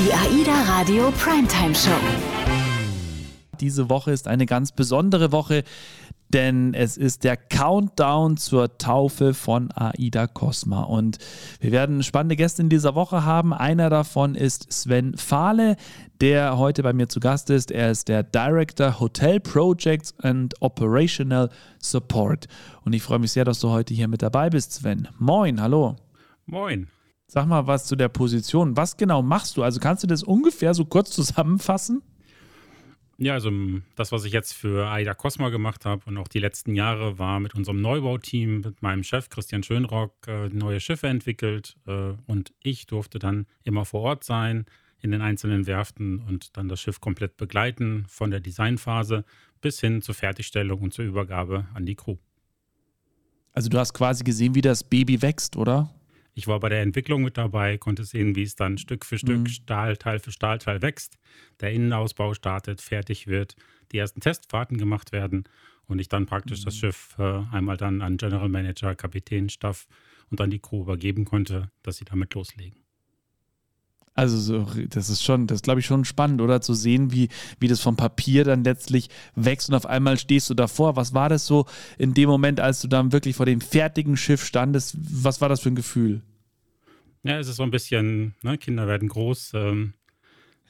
Die AIDA Radio Primetime Show. Diese Woche ist eine ganz besondere Woche, denn es ist der Countdown zur Taufe von Aida Cosma. Und wir werden spannende Gäste in dieser Woche haben. Einer davon ist Sven Fahle, der heute bei mir zu Gast ist. Er ist der Director Hotel Projects and Operational Support. Und ich freue mich sehr, dass du heute hier mit dabei bist, Sven. Moin, hallo. Moin. Sag mal was zu der Position. Was genau machst du? Also kannst du das ungefähr so kurz zusammenfassen? Ja, also das, was ich jetzt für AIDA Cosma gemacht habe und auch die letzten Jahre, war mit unserem Neubauteam, mit meinem Chef Christian Schönrock, äh, neue Schiffe entwickelt. Äh, und ich durfte dann immer vor Ort sein in den einzelnen Werften und dann das Schiff komplett begleiten, von der Designphase bis hin zur Fertigstellung und zur Übergabe an die Crew. Also du hast quasi gesehen, wie das Baby wächst, oder? Ich war bei der Entwicklung mit dabei, konnte sehen, wie es dann Stück für Stück, mhm. Stahlteil für Stahlteil wächst, der Innenausbau startet, fertig wird, die ersten Testfahrten gemacht werden und ich dann praktisch mhm. das Schiff äh, einmal dann an General Manager, Kapitän, Staff und dann die Crew übergeben konnte, dass sie damit loslegen. Also so, das ist schon, das glaube ich schon spannend, oder? Zu sehen, wie, wie das vom Papier dann letztlich wächst und auf einmal stehst du davor. Was war das so in dem Moment, als du dann wirklich vor dem fertigen Schiff standest? Was war das für ein Gefühl? Ja, es ist so ein bisschen, ne, Kinder werden groß. Ähm,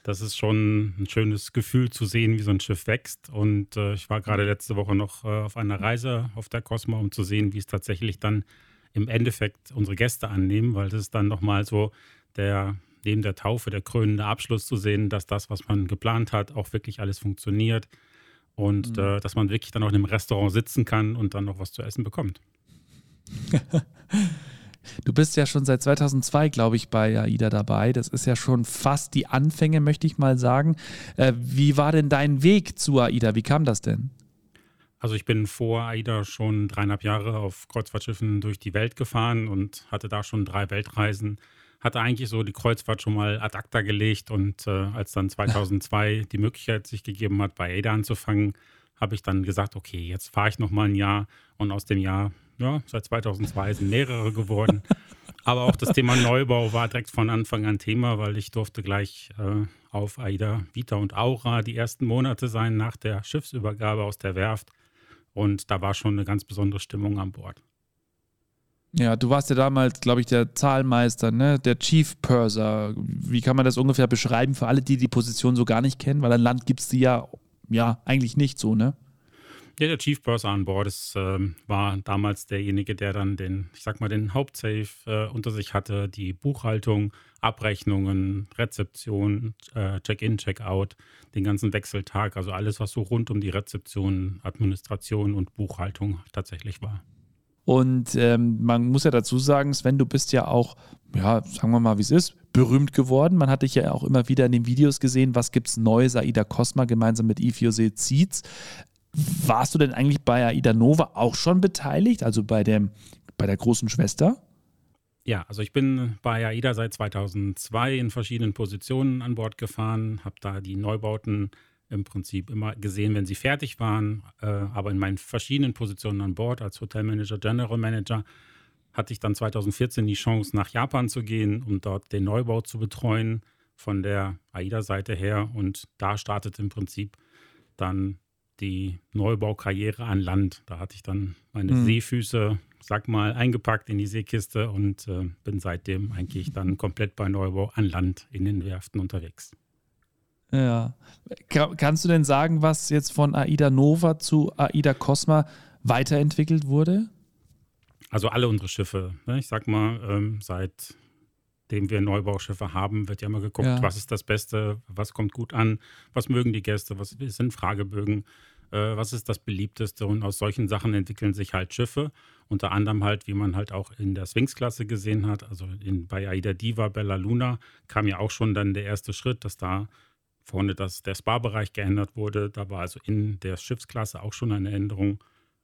das ist schon ein schönes Gefühl zu sehen, wie so ein Schiff wächst. Und äh, ich war gerade letzte Woche noch äh, auf einer Reise auf der Cosmo, um zu sehen, wie es tatsächlich dann im Endeffekt unsere Gäste annehmen, weil das ist dann nochmal so der neben der Taufe der krönende Abschluss zu sehen, dass das, was man geplant hat, auch wirklich alles funktioniert und mhm. äh, dass man wirklich dann auch in einem Restaurant sitzen kann und dann noch was zu essen bekommt. Du bist ja schon seit 2002, glaube ich, bei AIDA dabei. Das ist ja schon fast die Anfänge, möchte ich mal sagen. Äh, wie war denn dein Weg zu AIDA? Wie kam das denn? Also ich bin vor AIDA schon dreieinhalb Jahre auf Kreuzfahrtschiffen durch die Welt gefahren und hatte da schon drei Weltreisen hatte eigentlich so die Kreuzfahrt schon mal ad acta gelegt und äh, als dann 2002 die Möglichkeit sich gegeben hat, bei ADA anzufangen, habe ich dann gesagt, okay, jetzt fahre ich noch mal ein Jahr und aus dem Jahr, ja, seit 2002 sind mehrere geworden. Aber auch das Thema Neubau war direkt von Anfang an Thema, weil ich durfte gleich äh, auf AIDA, Vita und Aura die ersten Monate sein nach der Schiffsübergabe aus der Werft. Und da war schon eine ganz besondere Stimmung an Bord. Ja, du warst ja damals, glaube ich, der Zahlmeister, ne? der Chief Purser. Wie kann man das ungefähr beschreiben für alle, die die Position so gar nicht kennen? Weil ein Land gibt es die ja, ja eigentlich nicht so, ne? Ja, der Chief Purser an Bord ist, äh, war damals derjenige, der dann den, ich sag mal, den Hauptsafe äh, unter sich hatte, die Buchhaltung, Abrechnungen, Rezeption, äh, Check-in, Check-out, den ganzen Wechseltag, also alles, was so rund um die Rezeption, Administration und Buchhaltung tatsächlich war. Und ähm, man muss ja dazu sagen, Sven, du bist ja auch, ja, sagen wir mal, wie es ist, berühmt geworden. Man hat dich ja auch immer wieder in den Videos gesehen, was gibt es Neues, Aida Cosma gemeinsam mit Ifjose Zietz. Warst du denn eigentlich bei Aida Nova auch schon beteiligt, also bei, dem, bei der großen Schwester? Ja, also ich bin bei AIDA seit 2002 in verschiedenen Positionen an Bord gefahren, habe da die Neubauten im Prinzip immer gesehen, wenn sie fertig waren. Äh, aber in meinen verschiedenen Positionen an Bord als Hotelmanager, General Manager hatte ich dann 2014 die Chance, nach Japan zu gehen, um dort den Neubau zu betreuen von der AIDA-Seite her. Und da startet im Prinzip dann die Neubaukarriere an Land. Da hatte ich dann meine mhm. Seefüße, sag mal, eingepackt in die Seekiste und äh, bin seitdem eigentlich dann komplett bei Neubau an Land in den Werften unterwegs. Ja. Kannst du denn sagen, was jetzt von AIDA Nova zu AIDA Cosma weiterentwickelt wurde? Also alle unsere Schiffe. Ne? Ich sag mal, ähm, seitdem wir Neubauschiffe haben, wird ja immer geguckt, ja. was ist das Beste, was kommt gut an, was mögen die Gäste, was sind Fragebögen, äh, was ist das beliebteste und aus solchen Sachen entwickeln sich halt Schiffe. Unter anderem halt, wie man halt auch in der Sphinx-Klasse gesehen hat, also in, bei AIDA Diva, Bella Luna kam ja auch schon dann der erste Schritt, dass da vorne dass der Spa-Bereich geändert wurde. Da war also in der Schiffsklasse auch schon eine Änderung.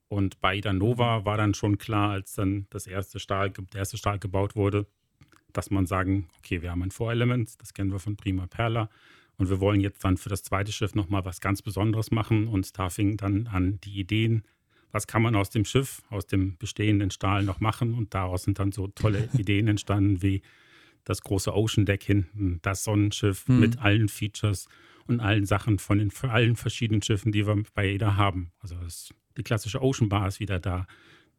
Und bei Ida Nova war dann schon klar, als dann das erste Stahl, der erste Stahl gebaut wurde, dass man sagen, okay, wir haben ein Vorelement, das kennen wir von Prima Perla. Und wir wollen jetzt dann für das zweite Schiff nochmal was ganz Besonderes machen. Und da fing dann an die Ideen, was kann man aus dem Schiff, aus dem bestehenden Stahl noch machen. Und daraus sind dann so tolle Ideen entstanden wie das große Ocean Deck hinten, das Sonnenschiff mhm. mit allen Features und allen Sachen von den allen verschiedenen Schiffen, die wir bei jeder haben. Also das, die klassische Ocean Bar ist wieder da,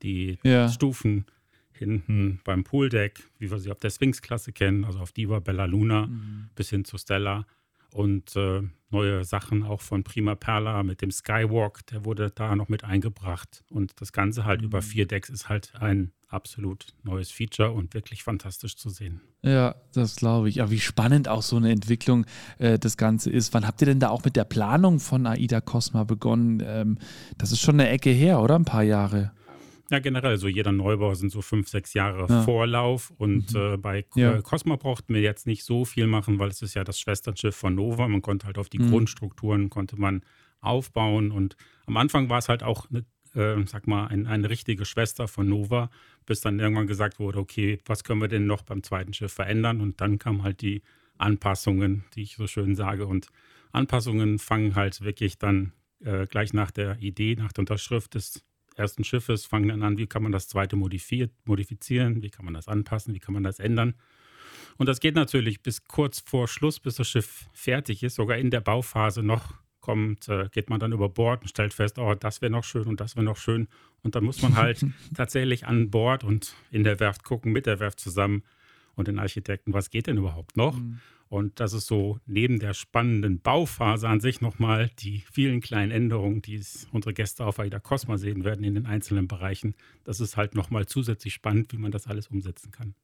die ja. Stufen hinten beim Pooldeck, wie wir sie auf der Sphinx-Klasse kennen, also auf Diva, Bella Luna mhm. bis hin zu Stella. Und äh, neue Sachen auch von Prima Perla mit dem Skywalk, der wurde da noch mit eingebracht. Und das Ganze halt mhm. über vier Decks ist halt ein absolut neues Feature und wirklich fantastisch zu sehen. Ja, das glaube ich. Ja, wie spannend auch so eine Entwicklung äh, das Ganze ist. Wann habt ihr denn da auch mit der Planung von AIDA Cosma begonnen? Ähm, das ist schon eine Ecke her, oder? Ein paar Jahre. Ja, generell, so jeder Neubau sind so fünf, sechs Jahre ja. Vorlauf. Und mhm. äh, bei ja. Cosma brauchten wir jetzt nicht so viel machen, weil es ist ja das Schwesternschiff von Nova. Man konnte halt auf die mhm. Grundstrukturen konnte man aufbauen. Und am Anfang war es halt auch eine, äh, sag mal, ein, eine richtige Schwester von Nova, bis dann irgendwann gesagt wurde, okay, was können wir denn noch beim zweiten Schiff verändern? Und dann kamen halt die Anpassungen, die ich so schön sage. Und Anpassungen fangen halt wirklich dann äh, gleich nach der Idee, nach der Unterschrift des ersten Schiffes, fangen dann an, wie kann man das zweite modifizieren, wie kann man das anpassen, wie kann man das ändern. Und das geht natürlich bis kurz vor Schluss, bis das Schiff fertig ist, sogar in der Bauphase noch kommt, äh, geht man dann über Bord und stellt fest, oh, das wäre noch schön und das wäre noch schön. Und dann muss man halt tatsächlich an Bord und in der Werft gucken, mit der Werft zusammen und den Architekten, was geht denn überhaupt noch? Mhm. Und das ist so neben der spannenden Bauphase an sich nochmal die vielen kleinen Änderungen, die unsere Gäste auf Aida Cosma sehen werden in den einzelnen Bereichen. Das ist halt nochmal zusätzlich spannend, wie man das alles umsetzen kann.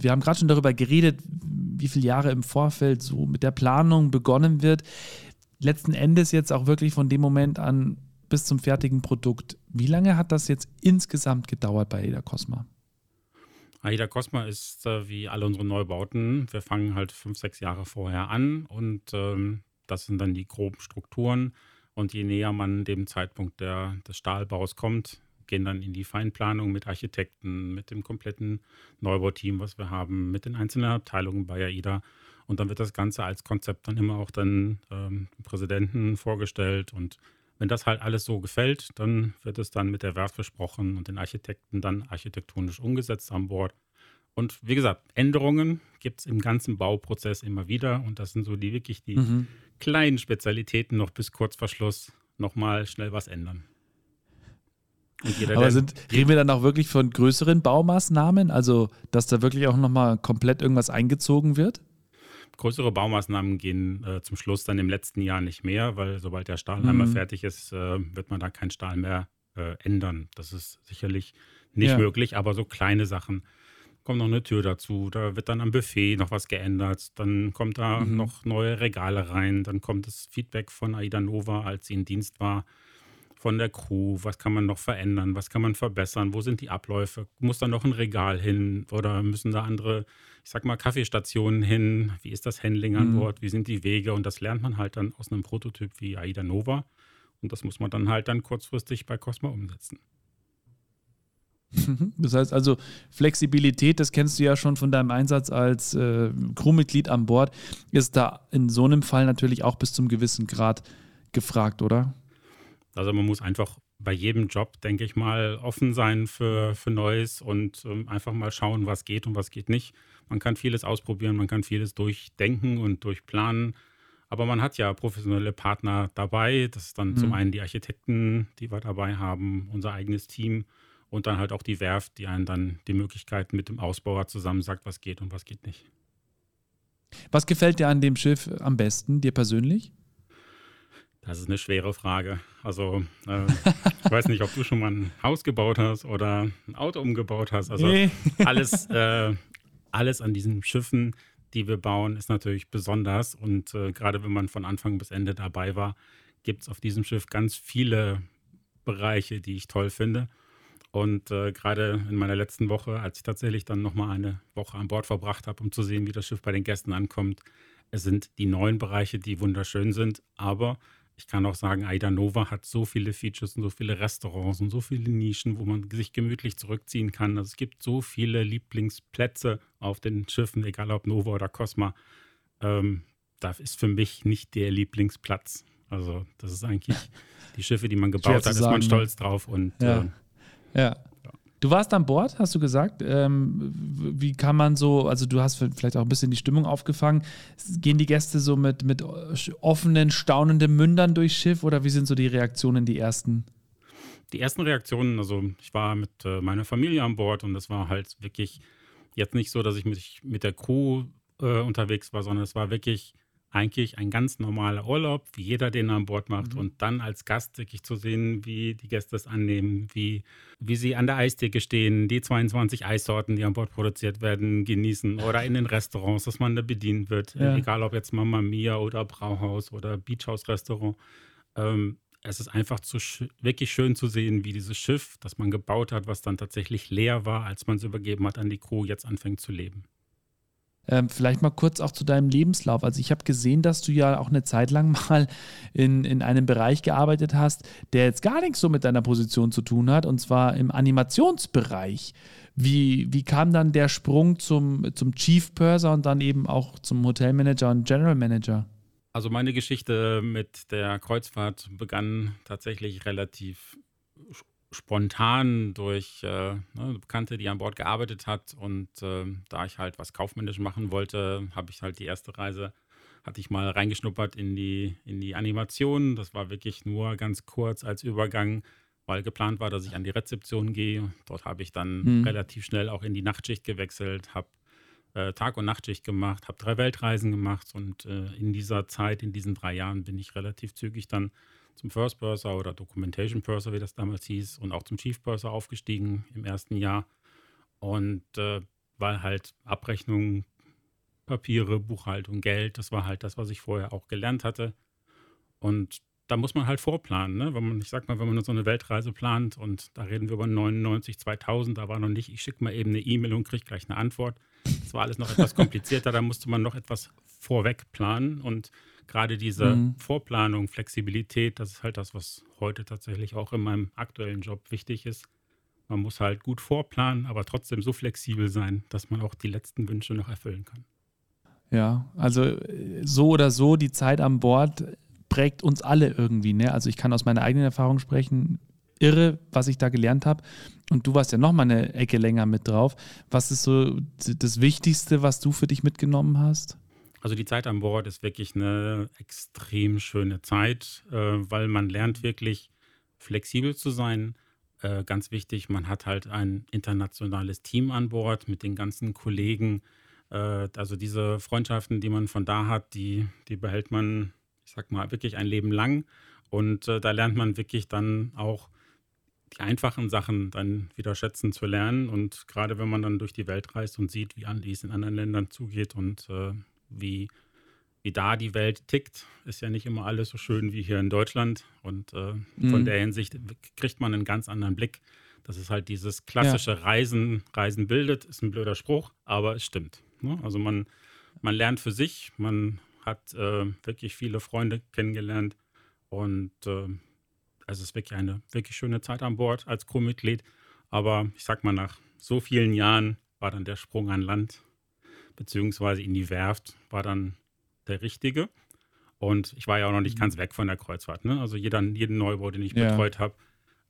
Wir haben gerade schon darüber geredet, wie viele Jahre im Vorfeld so mit der Planung begonnen wird. Letzten Endes jetzt auch wirklich von dem Moment an bis zum fertigen Produkt. Wie lange hat das jetzt insgesamt gedauert bei Aida Cosma? AIDA Cosma ist äh, wie alle unsere Neubauten. Wir fangen halt fünf, sechs Jahre vorher an und ähm, das sind dann die groben Strukturen. Und je näher man dem Zeitpunkt der, des Stahlbaus kommt, gehen dann in die Feinplanung mit Architekten, mit dem kompletten Neubauteam, was wir haben, mit den einzelnen Abteilungen bei AIDA. Und dann wird das Ganze als Konzept dann immer auch dann ähm, dem Präsidenten vorgestellt und wenn das halt alles so gefällt, dann wird es dann mit der Werft besprochen und den Architekten dann architektonisch umgesetzt an Bord. Und wie gesagt, Änderungen gibt es im ganzen Bauprozess immer wieder. Und das sind so die wirklich die mhm. kleinen Spezialitäten noch bis kurz vor Schluss nochmal schnell was ändern. Aber sind, reden wir dann auch wirklich von größeren Baumaßnahmen? Also, dass da wirklich auch nochmal komplett irgendwas eingezogen wird? Größere Baumaßnahmen gehen äh, zum Schluss dann im letzten Jahr nicht mehr, weil sobald der Stahl mhm. einmal fertig ist, äh, wird man da keinen Stahl mehr äh, ändern. Das ist sicherlich nicht ja. möglich, aber so kleine Sachen. Kommt noch eine Tür dazu, da wird dann am Buffet noch was geändert, dann kommt da mhm. noch neue Regale rein, dann kommt das Feedback von Aida Nova, als sie in Dienst war von der Crew, was kann man noch verändern, was kann man verbessern, wo sind die Abläufe, muss da noch ein Regal hin oder müssen da andere, ich sag mal, Kaffeestationen hin, wie ist das Handling an mhm. Bord, wie sind die Wege und das lernt man halt dann aus einem Prototyp wie AIDA Nova und das muss man dann halt dann kurzfristig bei Cosma umsetzen. Das heißt also, Flexibilität, das kennst du ja schon von deinem Einsatz als äh, Crewmitglied an Bord, ist da in so einem Fall natürlich auch bis zum gewissen Grad gefragt, oder? Also man muss einfach bei jedem Job, denke ich mal, offen sein für, für Neues und ähm, einfach mal schauen, was geht und was geht nicht. Man kann vieles ausprobieren, man kann vieles durchdenken und durchplanen. Aber man hat ja professionelle Partner dabei. Das ist dann mhm. zum einen die Architekten, die wir dabei haben, unser eigenes Team und dann halt auch die Werft, die einen dann die Möglichkeiten mit dem Ausbauer zusammen sagt, was geht und was geht nicht. Was gefällt dir an dem Schiff am besten, dir persönlich? Das ist eine schwere Frage. Also, äh, ich weiß nicht, ob du schon mal ein Haus gebaut hast oder ein Auto umgebaut hast. Also, nee. alles, äh, alles an diesen Schiffen, die wir bauen, ist natürlich besonders. Und äh, gerade wenn man von Anfang bis Ende dabei war, gibt es auf diesem Schiff ganz viele Bereiche, die ich toll finde. Und äh, gerade in meiner letzten Woche, als ich tatsächlich dann nochmal eine Woche an Bord verbracht habe, um zu sehen, wie das Schiff bei den Gästen ankommt, es sind die neuen Bereiche, die wunderschön sind, aber ich kann auch sagen, Aida Nova hat so viele Features und so viele Restaurants und so viele Nischen, wo man sich gemütlich zurückziehen kann. Also es gibt so viele Lieblingsplätze auf den Schiffen, egal ob Nova oder Cosma. Ähm, da ist für mich nicht der Lieblingsplatz. Also das ist eigentlich die Schiffe, die man gebaut hat, ist man stolz drauf. Und ja. Äh, ja. Du warst an Bord, hast du gesagt. Ähm, wie kann man so, also du hast vielleicht auch ein bisschen die Stimmung aufgefangen. Gehen die Gäste so mit, mit offenen, staunenden Mündern durchs Schiff oder wie sind so die Reaktionen, die ersten? Die ersten Reaktionen, also ich war mit äh, meiner Familie an Bord und das war halt wirklich jetzt nicht so, dass ich mich mit der Crew äh, unterwegs war, sondern es war wirklich eigentlich ein ganz normaler Urlaub, wie jeder den an Bord macht. Mhm. Und dann als Gast wirklich zu sehen, wie die Gäste es annehmen, wie, wie sie an der Eistheke stehen, die 22 Eissorten, die an Bord produziert werden, genießen oder in den Restaurants, dass man da bedient wird. Ja. Egal ob jetzt Mama Mia oder Brauhaus oder Beachhaus-Restaurant. Ähm, es ist einfach zu wirklich schön zu sehen, wie dieses Schiff, das man gebaut hat, was dann tatsächlich leer war, als man es übergeben hat an die Crew, jetzt anfängt zu leben. Ähm, vielleicht mal kurz auch zu deinem Lebenslauf. Also ich habe gesehen, dass du ja auch eine Zeit lang mal in, in einem Bereich gearbeitet hast, der jetzt gar nichts so mit deiner Position zu tun hat, und zwar im Animationsbereich. Wie, wie kam dann der Sprung zum, zum Chief Purser und dann eben auch zum Hotelmanager und General Manager? Also meine Geschichte mit der Kreuzfahrt begann tatsächlich relativ spontan durch äh, ne, eine Bekannte, die an Bord gearbeitet hat. Und äh, da ich halt was kaufmännisch machen wollte, habe ich halt die erste Reise, hatte ich mal reingeschnuppert in die, in die Animation. Das war wirklich nur ganz kurz als Übergang, weil geplant war, dass ich an die Rezeption gehe. Dort habe ich dann mhm. relativ schnell auch in die Nachtschicht gewechselt, habe äh, Tag- und Nachtschicht gemacht, habe drei Weltreisen gemacht und äh, in dieser Zeit, in diesen drei Jahren bin ich relativ zügig dann zum First Purser oder Documentation Purser, wie das damals hieß, und auch zum Chief Purser aufgestiegen im ersten Jahr. Und äh, weil halt Abrechnung, Papiere, Buchhaltung, Geld, das war halt das, was ich vorher auch gelernt hatte. Und da muss man halt vorplanen. Ne? Wenn man, ich sag mal, wenn man so eine Weltreise plant und da reden wir über 99, 2000, da war noch nicht, ich schicke mal eben eine E-Mail und kriege gleich eine Antwort. Das war alles noch etwas komplizierter, da musste man noch etwas vorweg planen und gerade diese mhm. Vorplanung, Flexibilität, das ist halt das, was heute tatsächlich auch in meinem aktuellen Job wichtig ist. Man muss halt gut vorplanen, aber trotzdem so flexibel sein, dass man auch die letzten Wünsche noch erfüllen kann. Ja, also so oder so, die Zeit an Bord prägt uns alle irgendwie. Ne? Also ich kann aus meiner eigenen Erfahrung sprechen. Irre, was ich da gelernt habe. Und du warst ja noch mal eine Ecke länger mit drauf. Was ist so das Wichtigste, was du für dich mitgenommen hast? Also die Zeit an Bord ist wirklich eine extrem schöne Zeit, äh, weil man lernt wirklich flexibel zu sein. Äh, ganz wichtig, man hat halt ein internationales Team an Bord mit den ganzen Kollegen. Äh, also diese Freundschaften, die man von da hat, die, die behält man, ich sag mal, wirklich ein Leben lang. Und äh, da lernt man wirklich dann auch die einfachen Sachen dann wieder schätzen zu lernen. Und gerade wenn man dann durch die Welt reist und sieht, wie es in anderen Ländern zugeht und äh, wie, wie da die Welt tickt. Ist ja nicht immer alles so schön wie hier in Deutschland. Und äh, mhm. von der Hinsicht kriegt man einen ganz anderen Blick. Das ist halt dieses klassische ja. Reisen, Reisen bildet, ist ein blöder Spruch, aber es stimmt. Ne? Also man, man lernt für sich, man hat äh, wirklich viele Freunde kennengelernt und äh, es ist wirklich eine wirklich schöne Zeit an Bord als Crewmitglied. Aber ich sag mal, nach so vielen Jahren war dann der Sprung an Land beziehungsweise in die Werft war dann der richtige. Und ich war ja auch noch nicht mhm. ganz weg von der Kreuzfahrt. Ne? Also jeder, jeden Neubau, den ich ja. betreut habe,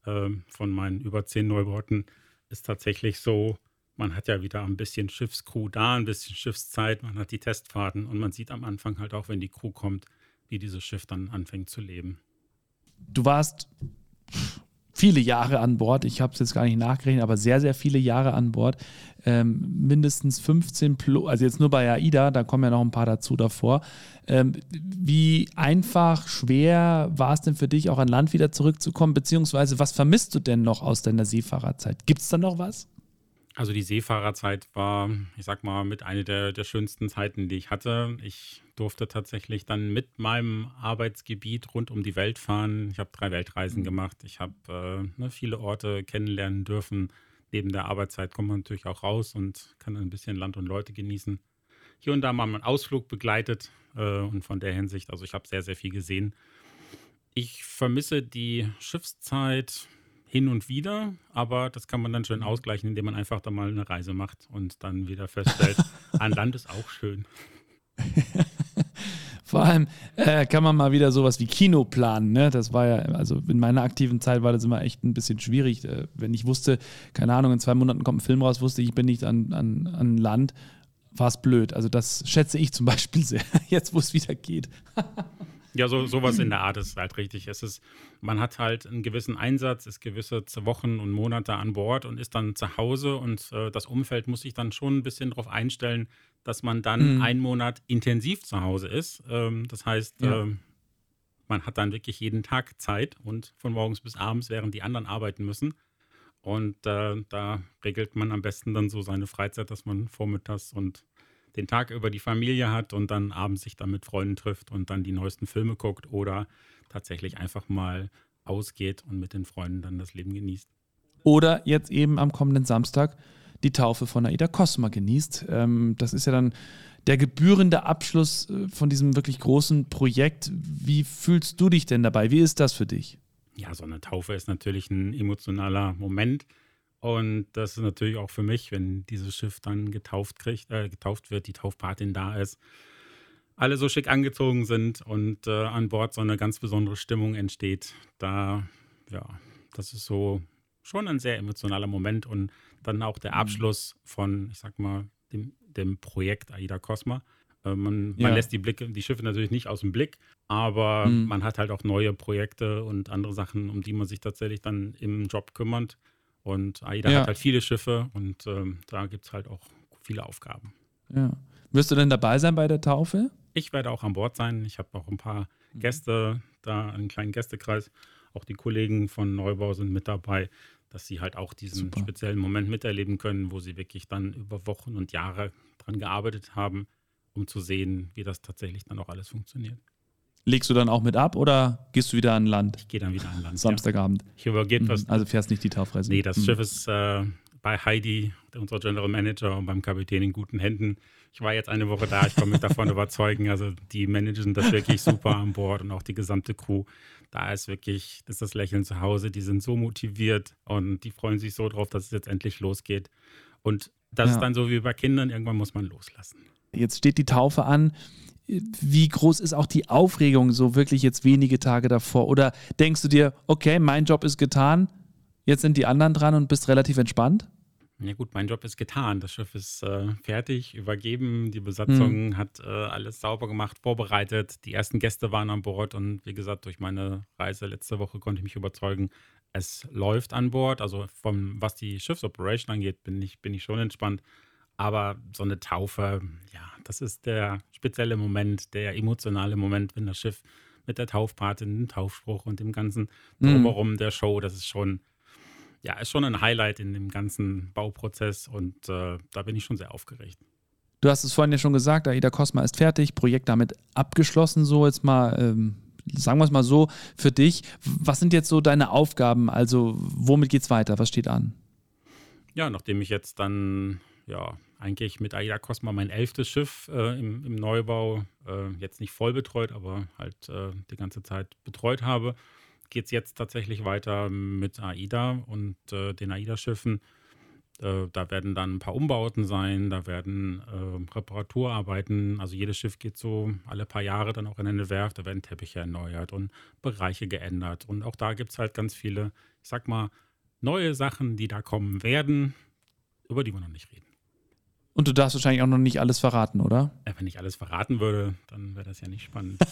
ähm, von meinen über zehn Neubauten, ist tatsächlich so, man hat ja wieder ein bisschen Schiffscrew da, ein bisschen Schiffszeit, man hat die Testfahrten und man sieht am Anfang halt auch, wenn die Crew kommt, wie dieses Schiff dann anfängt zu leben. Du warst viele Jahre an Bord. Ich habe es jetzt gar nicht nachgerechnet, aber sehr, sehr viele Jahre an Bord. Ähm, mindestens 15 plus, also jetzt nur bei AIDA, da kommen ja noch ein paar dazu davor. Ähm, wie einfach, schwer war es denn für dich, auch an Land wieder zurückzukommen? Beziehungsweise, was vermisst du denn noch aus deiner Seefahrerzeit? Gibt es da noch was? Also die Seefahrerzeit war, ich sag mal, mit einer der, der schönsten Zeiten, die ich hatte. Ich durfte tatsächlich dann mit meinem Arbeitsgebiet rund um die Welt fahren. Ich habe drei Weltreisen mhm. gemacht. Ich habe äh, ne, viele Orte kennenlernen dürfen. Neben der Arbeitszeit kommt man natürlich auch raus und kann ein bisschen Land und Leute genießen. Hier und da mal einen Ausflug begleitet äh, und von der Hinsicht, also ich habe sehr, sehr viel gesehen. Ich vermisse die Schiffszeit hin und wieder, aber das kann man dann schön mhm. ausgleichen, indem man einfach da mal eine Reise macht und dann wieder feststellt, an Land ist auch schön. Vor allem äh, kann man mal wieder sowas wie Kino planen. Ne? Das war ja, also in meiner aktiven Zeit war das immer echt ein bisschen schwierig. Äh, wenn ich wusste, keine Ahnung, in zwei Monaten kommt ein Film raus, wusste ich, ich bin nicht an, an, an Land, war es blöd. Also das schätze ich zum Beispiel sehr, jetzt wo es wieder geht. Ja, so, sowas in der Art ist halt richtig. Es ist, man hat halt einen gewissen Einsatz, ist gewisse Wochen und Monate an Bord und ist dann zu Hause und äh, das Umfeld muss sich dann schon ein bisschen darauf einstellen, dass man dann mhm. einen Monat intensiv zu Hause ist. Ähm, das heißt, ja. äh, man hat dann wirklich jeden Tag Zeit und von morgens bis abends, während die anderen arbeiten müssen. Und äh, da regelt man am besten dann so seine Freizeit, dass man vormittags und den Tag über die Familie hat und dann abends sich dann mit Freunden trifft und dann die neuesten Filme guckt oder tatsächlich einfach mal ausgeht und mit den Freunden dann das Leben genießt. Oder jetzt eben am kommenden Samstag die Taufe von Aida Cosma genießt. Ähm, das ist ja dann der gebührende Abschluss äh, von diesem wirklich großen Projekt. Wie fühlst du dich denn dabei? Wie ist das für dich? Ja, so eine Taufe ist natürlich ein emotionaler Moment. Und das ist natürlich auch für mich, wenn dieses Schiff dann getauft kriegt, äh, getauft wird, die Taufpatin da ist, alle so schick angezogen sind und äh, an Bord so eine ganz besondere Stimmung entsteht. Da, ja, das ist so schon ein sehr emotionaler Moment und dann auch der mhm. Abschluss von, ich sag mal, dem, dem Projekt Aida Cosma. Äh, man, ja. man, lässt die Blicke, die Schiffe natürlich nicht aus dem Blick, aber mhm. man hat halt auch neue Projekte und andere Sachen, um die man sich tatsächlich dann im Job kümmert. Und AIDA ja. hat halt viele Schiffe und ähm, da gibt es halt auch viele Aufgaben. Ja. Wirst du denn dabei sein bei der Taufe? Ich werde auch an Bord sein. Ich habe auch ein paar mhm. Gäste da, einen kleinen Gästekreis. Auch die Kollegen von Neubau sind mit dabei, dass sie halt auch diesen Super. speziellen Moment miterleben können, wo sie wirklich dann über Wochen und Jahre dran gearbeitet haben, um zu sehen, wie das tatsächlich dann auch alles funktioniert. Legst du dann auch mit ab oder gehst du wieder an Land? Ich gehe dann wieder an Land. Samstagabend. Ja. Ich übergebe mhm. Also fährst nicht die Taufreise. Nee, das mhm. Schiff ist äh, bei Heidi, unser General Manager, und beim Kapitän in guten Händen. Ich war jetzt eine Woche da, ich kann mich davon überzeugen. Also die managen das wirklich super an Bord und auch die gesamte Crew. Da ist wirklich, das ist das Lächeln zu Hause. Die sind so motiviert und die freuen sich so drauf, dass es jetzt endlich losgeht. Und das ja. ist dann so wie bei Kindern, irgendwann muss man loslassen. Jetzt steht die Taufe an wie groß ist auch die Aufregung so wirklich jetzt wenige Tage davor? Oder denkst du dir, okay, mein Job ist getan, jetzt sind die anderen dran und bist relativ entspannt? Ja gut, mein Job ist getan. Das Schiff ist äh, fertig, übergeben. Die Besatzung mhm. hat äh, alles sauber gemacht, vorbereitet. Die ersten Gäste waren an Bord und wie gesagt, durch meine Reise letzte Woche konnte ich mich überzeugen, es läuft an Bord. Also vom, was die Schiffsoperation angeht, bin ich, bin ich schon entspannt. Aber so eine Taufe, ja, das ist der spezielle Moment, der emotionale Moment, wenn das Schiff mit der Taufpatin, dem Taufspruch und dem ganzen mhm. Drumherum der Show, das ist schon, ja, ist schon ein Highlight in dem ganzen Bauprozess und äh, da bin ich schon sehr aufgeregt. Du hast es vorhin ja schon gesagt, Aida Cosma ist fertig, Projekt damit abgeschlossen, so jetzt mal, ähm, sagen wir es mal so, für dich. Was sind jetzt so deine Aufgaben? Also, womit geht es weiter? Was steht an? Ja, nachdem ich jetzt dann ja, eigentlich mit Aida Cosma mein elftes Schiff äh, im, im, Neubau, äh, jetzt nicht voll betreut, aber halt äh, die ganze Zeit betreut habe, geht es jetzt tatsächlich weiter mit AIDA und äh, den AIDA-Schiffen. Äh, da werden dann ein paar Umbauten sein, da werden äh, Reparaturarbeiten, also jedes Schiff geht so alle paar Jahre dann auch in eine Werft, da werden Teppiche erneuert und Bereiche geändert. Und auch da gibt es halt ganz viele, ich sag mal, neue Sachen, die da kommen werden, über die wir noch nicht reden. Und du darfst wahrscheinlich auch noch nicht alles verraten, oder? Ja, wenn ich alles verraten würde, dann wäre das ja nicht spannend.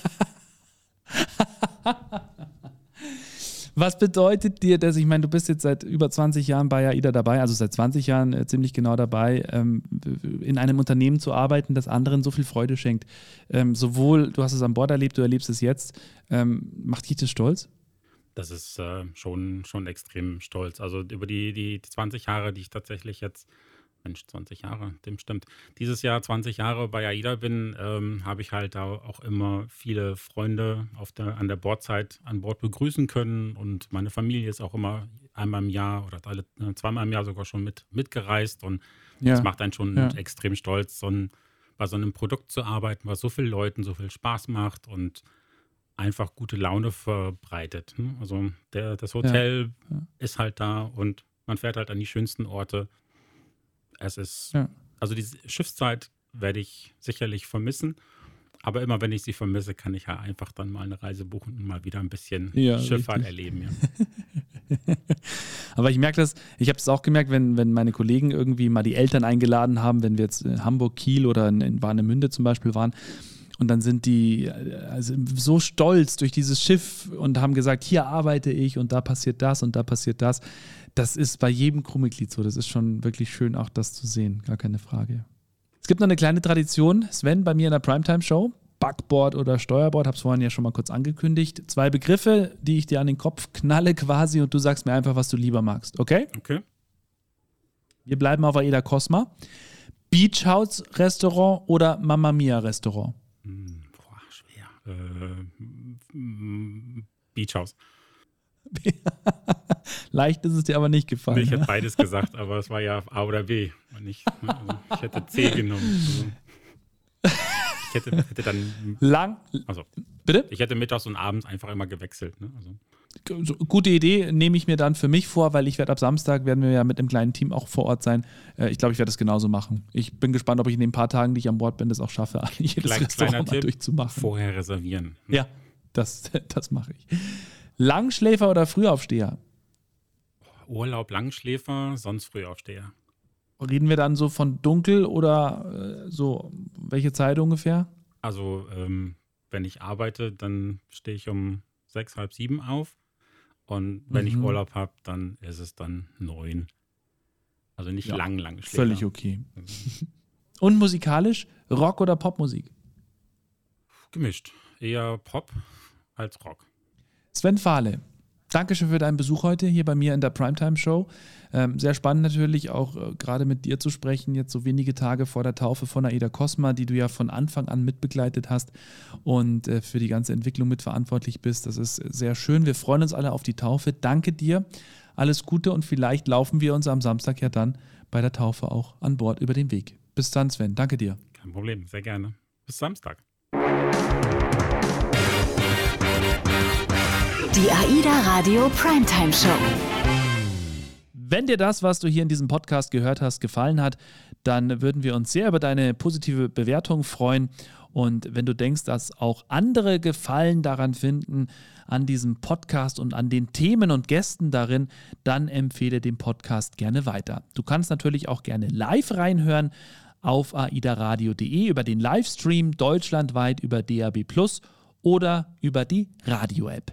Was bedeutet dir das? Ich meine, du bist jetzt seit über 20 Jahren bei AIDA dabei, also seit 20 Jahren äh, ziemlich genau dabei, ähm, in einem Unternehmen zu arbeiten, das anderen so viel Freude schenkt. Ähm, sowohl, du hast es an Bord erlebt, du erlebst es jetzt. Ähm, macht dich das stolz? Das ist äh, schon, schon extrem stolz. Also über die, die 20 Jahre, die ich tatsächlich jetzt Mensch, 20 Jahre, dem stimmt. Dieses Jahr 20 Jahre bei AIDA bin, ähm, habe ich halt auch immer viele Freunde auf der, an der Bordzeit an Bord begrüßen können und meine Familie ist auch immer einmal im Jahr oder alle, äh, zweimal im Jahr sogar schon mit, mitgereist und ja. das macht einen schon ja. extrem stolz, so ein, bei so einem Produkt zu arbeiten, was so vielen Leuten so viel Spaß macht und einfach gute Laune verbreitet. Ne? Also der, das Hotel ja. ist halt da und man fährt halt an die schönsten Orte es ist, ja. also diese Schiffszeit werde ich sicherlich vermissen, Aber immer wenn ich sie vermisse, kann ich ja einfach dann mal eine Reise buchen und mal wieder ein bisschen ja, Schifffahrt richtig. erleben. Ja. Aber ich merke das, ich habe es auch gemerkt, wenn, wenn meine Kollegen irgendwie mal die Eltern eingeladen haben, wenn wir jetzt in Hamburg, Kiel oder in, in Warnemünde zum Beispiel waren, und dann sind die also so stolz durch dieses Schiff und haben gesagt, hier arbeite ich und da passiert das und da passiert das. Das ist bei jedem Crewmitglied so. Das ist schon wirklich schön, auch das zu sehen. Gar keine Frage. Es gibt noch eine kleine Tradition, Sven, bei mir in der Primetime-Show. Backboard oder Steuerbord, habe es vorhin ja schon mal kurz angekündigt. Zwei Begriffe, die ich dir an den Kopf knalle quasi und du sagst mir einfach, was du lieber magst, okay? Okay. Wir bleiben auf Aida Cosma. Beach House Restaurant oder Mamma Mia Restaurant? Hm, boah, schwer. Äh, Beach House. Leicht ist es dir aber nicht gefallen. ich hätte ne? beides gesagt, aber es war ja A oder B. Ich, also ich hätte C genommen. Also ich hätte, hätte, dann. Lang. Also, Bitte? Ich hätte mittags und abends einfach immer gewechselt. Ne? Also. Gute Idee, nehme ich mir dann für mich vor, weil ich werde ab Samstag, werden wir ja mit einem kleinen Team auch vor Ort sein. Äh, ich glaube, ich werde das genauso machen. Ich bin gespannt, ob ich in den paar Tagen, die ich an Bord bin, das auch schaffe, jedes Klein, Restaurant mal durchzumachen. Vorher reservieren. Ja, das, das mache ich. Langschläfer oder Frühaufsteher? Urlaub Langschläfer, sonst Frühaufsteher. Reden wir dann so von dunkel oder äh, so, welche Zeit ungefähr? Also, ähm, wenn ich arbeite, dann stehe ich um sechs, halb sieben auf. Und wenn mhm. ich Urlaub habe, dann ist es dann neun. Also nicht ja, lang, lang. Schläger. Völlig okay. Und musikalisch, Rock oder Popmusik? Gemischt. Eher Pop als Rock. Sven Fahle, Dankeschön für deinen Besuch heute hier bei mir in der Primetime Show. Ähm, sehr spannend natürlich auch äh, gerade mit dir zu sprechen, jetzt so wenige Tage vor der Taufe von Aida Cosma, die du ja von Anfang an mitbegleitet hast und äh, für die ganze Entwicklung mitverantwortlich bist. Das ist sehr schön. Wir freuen uns alle auf die Taufe. Danke dir. Alles Gute und vielleicht laufen wir uns am Samstag ja dann bei der Taufe auch an Bord über den Weg. Bis dann, Sven. Danke dir. Kein Problem. Sehr gerne. Bis Samstag. Die AIDA Radio Primetime Show. Wenn dir das, was du hier in diesem Podcast gehört hast, gefallen hat, dann würden wir uns sehr über deine positive Bewertung freuen. Und wenn du denkst, dass auch andere Gefallen daran finden, an diesem Podcast und an den Themen und Gästen darin, dann empfehle den Podcast gerne weiter. Du kannst natürlich auch gerne live reinhören auf aidaradio.de über den Livestream deutschlandweit über DAB Plus oder über die Radio-App.